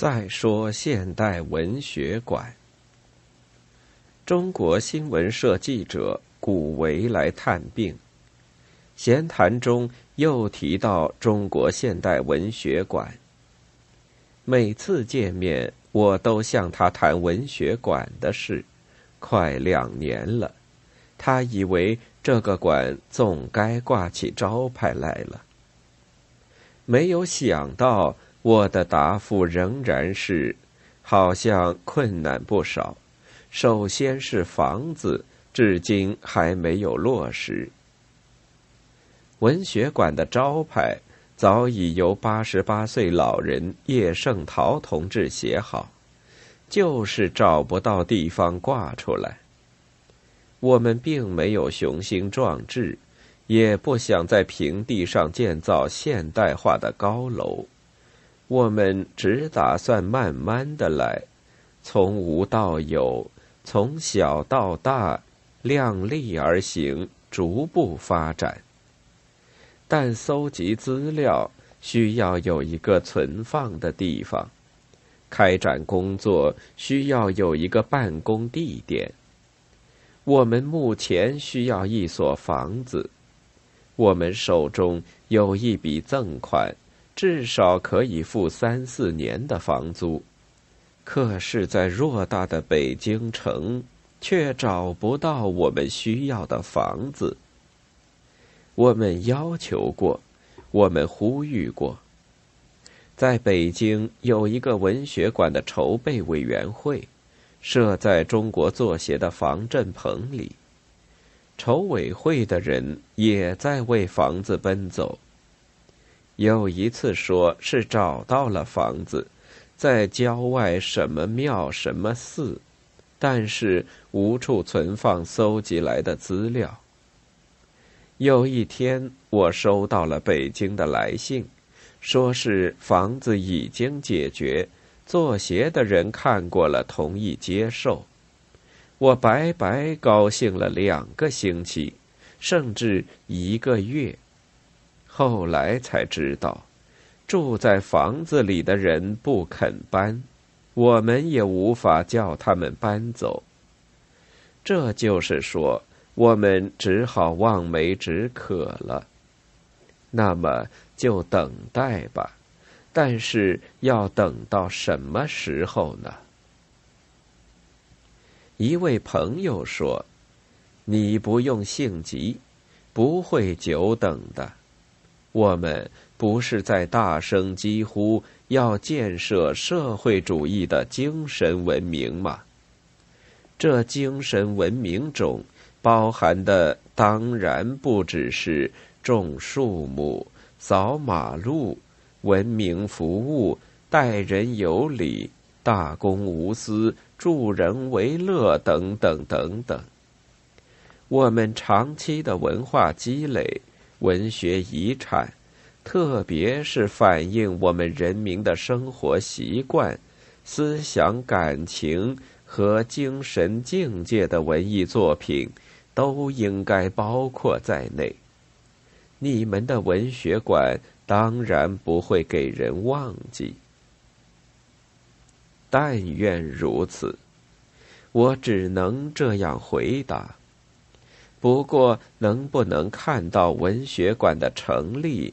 再说现代文学馆，中国新闻社记者古维来探病，闲谈中又提到中国现代文学馆。每次见面，我都向他谈文学馆的事，快两年了，他以为这个馆总该挂起招牌来了，没有想到。我的答复仍然是，好像困难不少。首先是房子，至今还没有落实。文学馆的招牌早已由八十八岁老人叶圣陶同志写好，就是找不到地方挂出来。我们并没有雄心壮志，也不想在平地上建造现代化的高楼。我们只打算慢慢的来，从无到有，从小到大，量力而行，逐步发展。但搜集资料需要有一个存放的地方，开展工作需要有一个办公地点。我们目前需要一所房子，我们手中有一笔赠款。至少可以付三四年的房租，可是，在偌大的北京城，却找不到我们需要的房子。我们要求过，我们呼吁过，在北京有一个文学馆的筹备委员会，设在中国作协的防震棚里，筹委会的人也在为房子奔走。有一次说是找到了房子，在郊外什么庙什么寺，但是无处存放搜集来的资料。有一天，我收到了北京的来信，说是房子已经解决，做鞋的人看过了，同意接受。我白白高兴了两个星期，甚至一个月。后来才知道，住在房子里的人不肯搬，我们也无法叫他们搬走。这就是说，我们只好望梅止渴了。那么就等待吧，但是要等到什么时候呢？一位朋友说：“你不用性急，不会久等的。”我们不是在大声疾呼要建设社会主义的精神文明吗？这精神文明中包含的当然不只是种树木、扫马路、文明服务、待人有礼、大公无私、助人为乐等等等等。我们长期的文化积累。文学遗产，特别是反映我们人民的生活习惯、思想感情和精神境界的文艺作品，都应该包括在内。你们的文学馆当然不会给人忘记。但愿如此，我只能这样回答。不过，能不能看到文学馆的成立，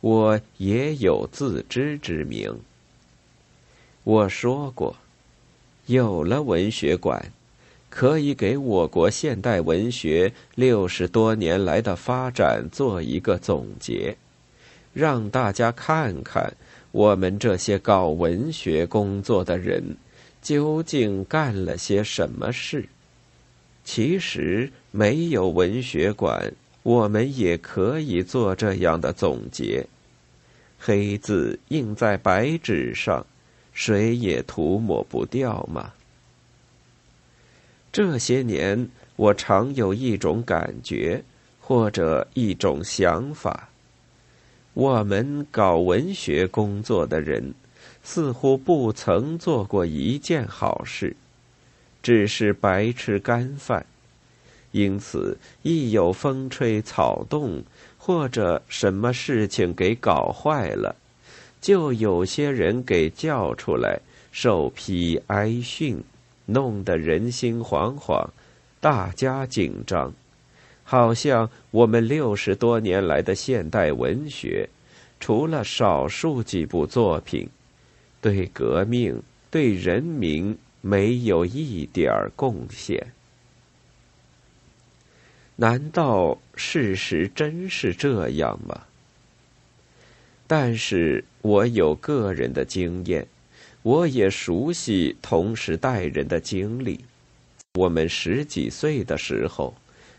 我也有自知之明。我说过，有了文学馆，可以给我国现代文学六十多年来的发展做一个总结，让大家看看我们这些搞文学工作的人究竟干了些什么事。其实没有文学馆，我们也可以做这样的总结。黑字印在白纸上，谁也涂抹不掉嘛。这些年，我常有一种感觉，或者一种想法：我们搞文学工作的人，似乎不曾做过一件好事。只是白吃干饭，因此一有风吹草动或者什么事情给搞坏了，就有些人给叫出来受批挨训，弄得人心惶惶，大家紧张，好像我们六十多年来的现代文学，除了少数几部作品，对革命、对人民没有一点儿贡献。难道事实真是这样吗？但是我有个人的经验，我也熟悉同时代人的经历。我们十几岁的时候，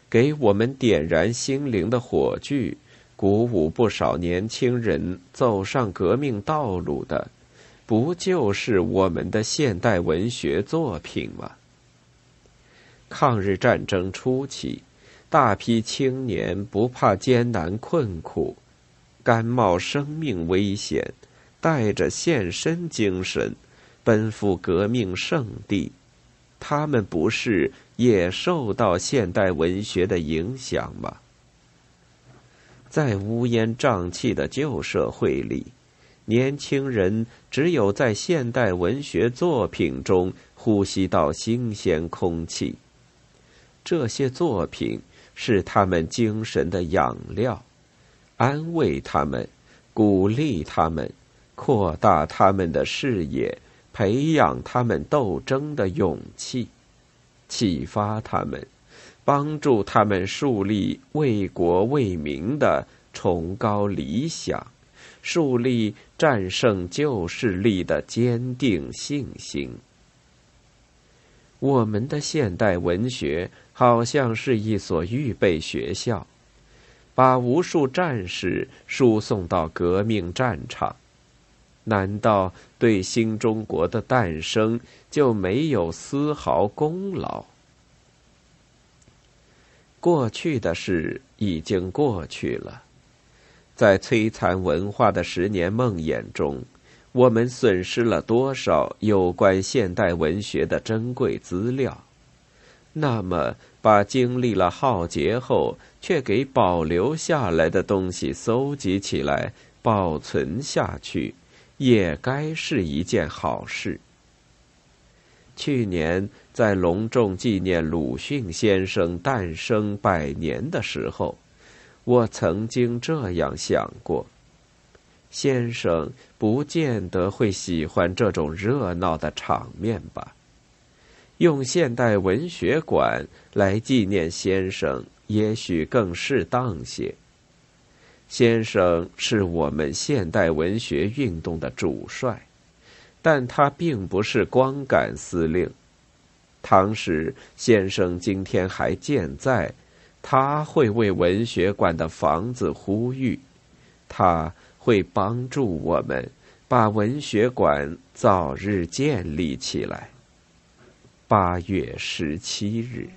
给我们点燃心灵的火炬，鼓舞不少年轻人走上革命道路的，不就是我们的现代文学作品吗？抗日战争初期。大批青年不怕艰难困苦，甘冒生命危险，带着献身精神，奔赴革命圣地。他们不是也受到现代文学的影响吗？在乌烟瘴气的旧社会里，年轻人只有在现代文学作品中呼吸到新鲜空气。这些作品。是他们精神的养料，安慰他们，鼓励他们，扩大他们的视野，培养他们斗争的勇气，启发他们，帮助他们树立为国为民的崇高理想，树立战胜旧势力的坚定信心。我们的现代文学。好像是一所预备学校，把无数战士输送到革命战场。难道对新中国的诞生就没有丝毫功劳？过去的事已经过去了，在摧残文化的十年梦魇中，我们损失了多少有关现代文学的珍贵资料？那么，把经历了浩劫后却给保留下来的东西搜集起来、保存下去，也该是一件好事。去年在隆重纪念鲁迅先生诞生百年的时候，我曾经这样想过：先生不见得会喜欢这种热闹的场面吧。用现代文学馆来纪念先生，也许更适当些。先生是我们现代文学运动的主帅，但他并不是光杆司令。倘使先生今天还健在，他会为文学馆的房子呼吁，他会帮助我们把文学馆早日建立起来。八月十七日。